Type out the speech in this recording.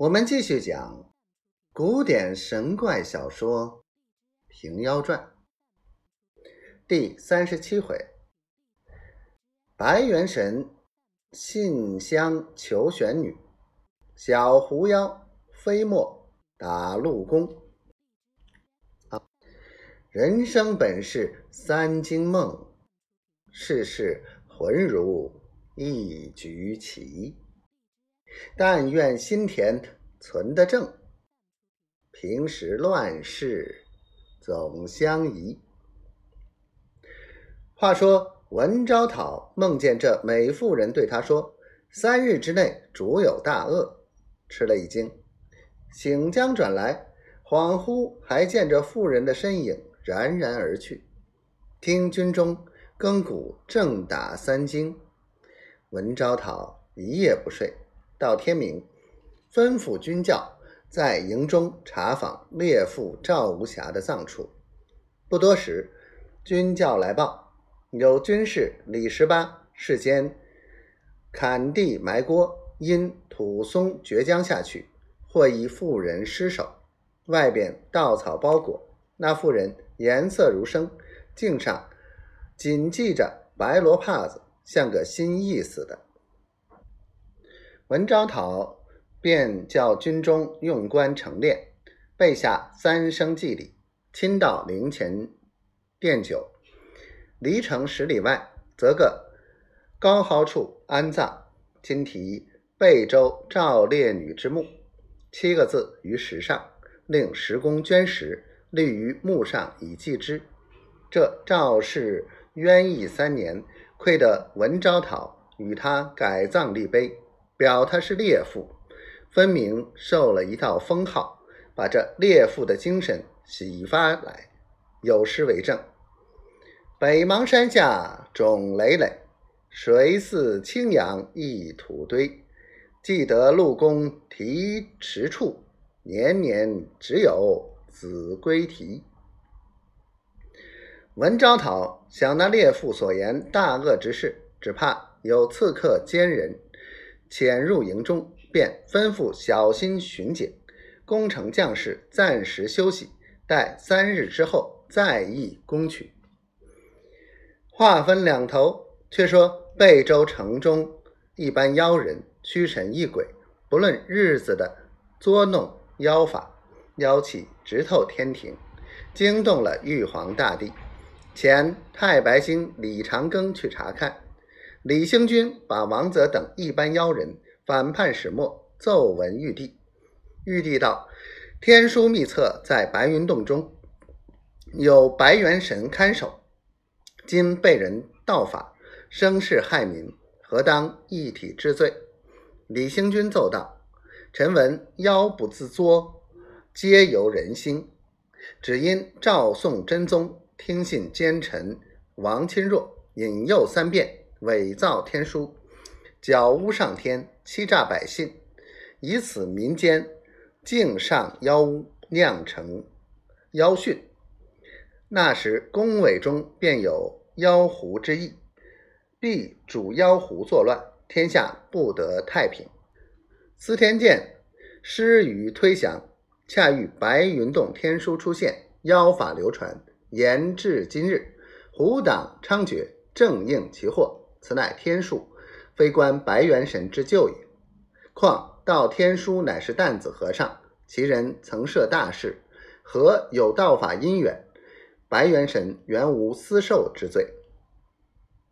我们继续讲古典神怪小说《平妖传》第三十七回：白元神信香求玄女，小狐妖飞沫打陆公。啊，人生本是三更梦，世事浑如一局棋。但愿心田存得正，平时乱世总相宜。话说文昭讨梦见这美妇人对他说：“三日之内主有大恶。”吃了一惊，醒将转来，恍惚还见着妇人的身影冉冉而去。听军中更鼓正打三更，文昭讨一夜不睡。到天明，吩咐军教在营中查访猎父赵无暇的葬处。不多时，军教来报，有军士李十八事间砍地埋锅，因土松绝江下去，或一妇人尸首，外边稻草包裹。那妇人颜色如生，颈上紧系着白罗帕子，像个新意似的。文昭讨便叫军中用官成殓，备下三生祭礼，亲到陵前奠酒。离城十里外，择个高蒿处安葬。今题“贝州赵烈女之墓”七个字于石上，令石工捐石立于墓上以祭之。这赵氏冤役三年，亏得文昭讨与他改葬立碑。表他是猎妇，分明受了一道封号，把这猎妇的精神洗发来，有诗为证：“北邙山下种累累，水似青杨一土堆。记得陆公题池处，年年只有子规啼。”文昭讨想那猎妇所言大恶之事，只怕有刺客奸人。潜入营中，便吩咐小心巡警，攻城将士暂时休息，待三日之后再议攻取。话分两头，却说贝州城中一般妖人、驱神异鬼，不论日子的捉弄妖法，妖气直透天庭，惊动了玉皇大帝，遣太白星李长庚去查看。李兴军把王泽等一班妖人反叛始末奏闻玉帝。玉帝道：“天书秘册在白云洞中，有白元神看守，今被人盗法，生事害民，何当一体治罪？”李兴军奏道：“臣闻妖不自作，皆由人心。只因赵宋真宗听信奸臣王钦若引诱三变。”伪造天书，矫污上天，欺诈百姓，以此民间敬上妖巫，酿成妖训。那时宫闱中便有妖狐之意，必主妖狐作乱，天下不得太平。司天监施于推降，恰遇白云洞天书出现，妖法流传，延至今日，狐党猖獗，正应其祸。此乃天数，非关白元神之救也。况道天书乃是担子和尚，其人曾设大事，何有道法因缘？白元神原无私受之罪。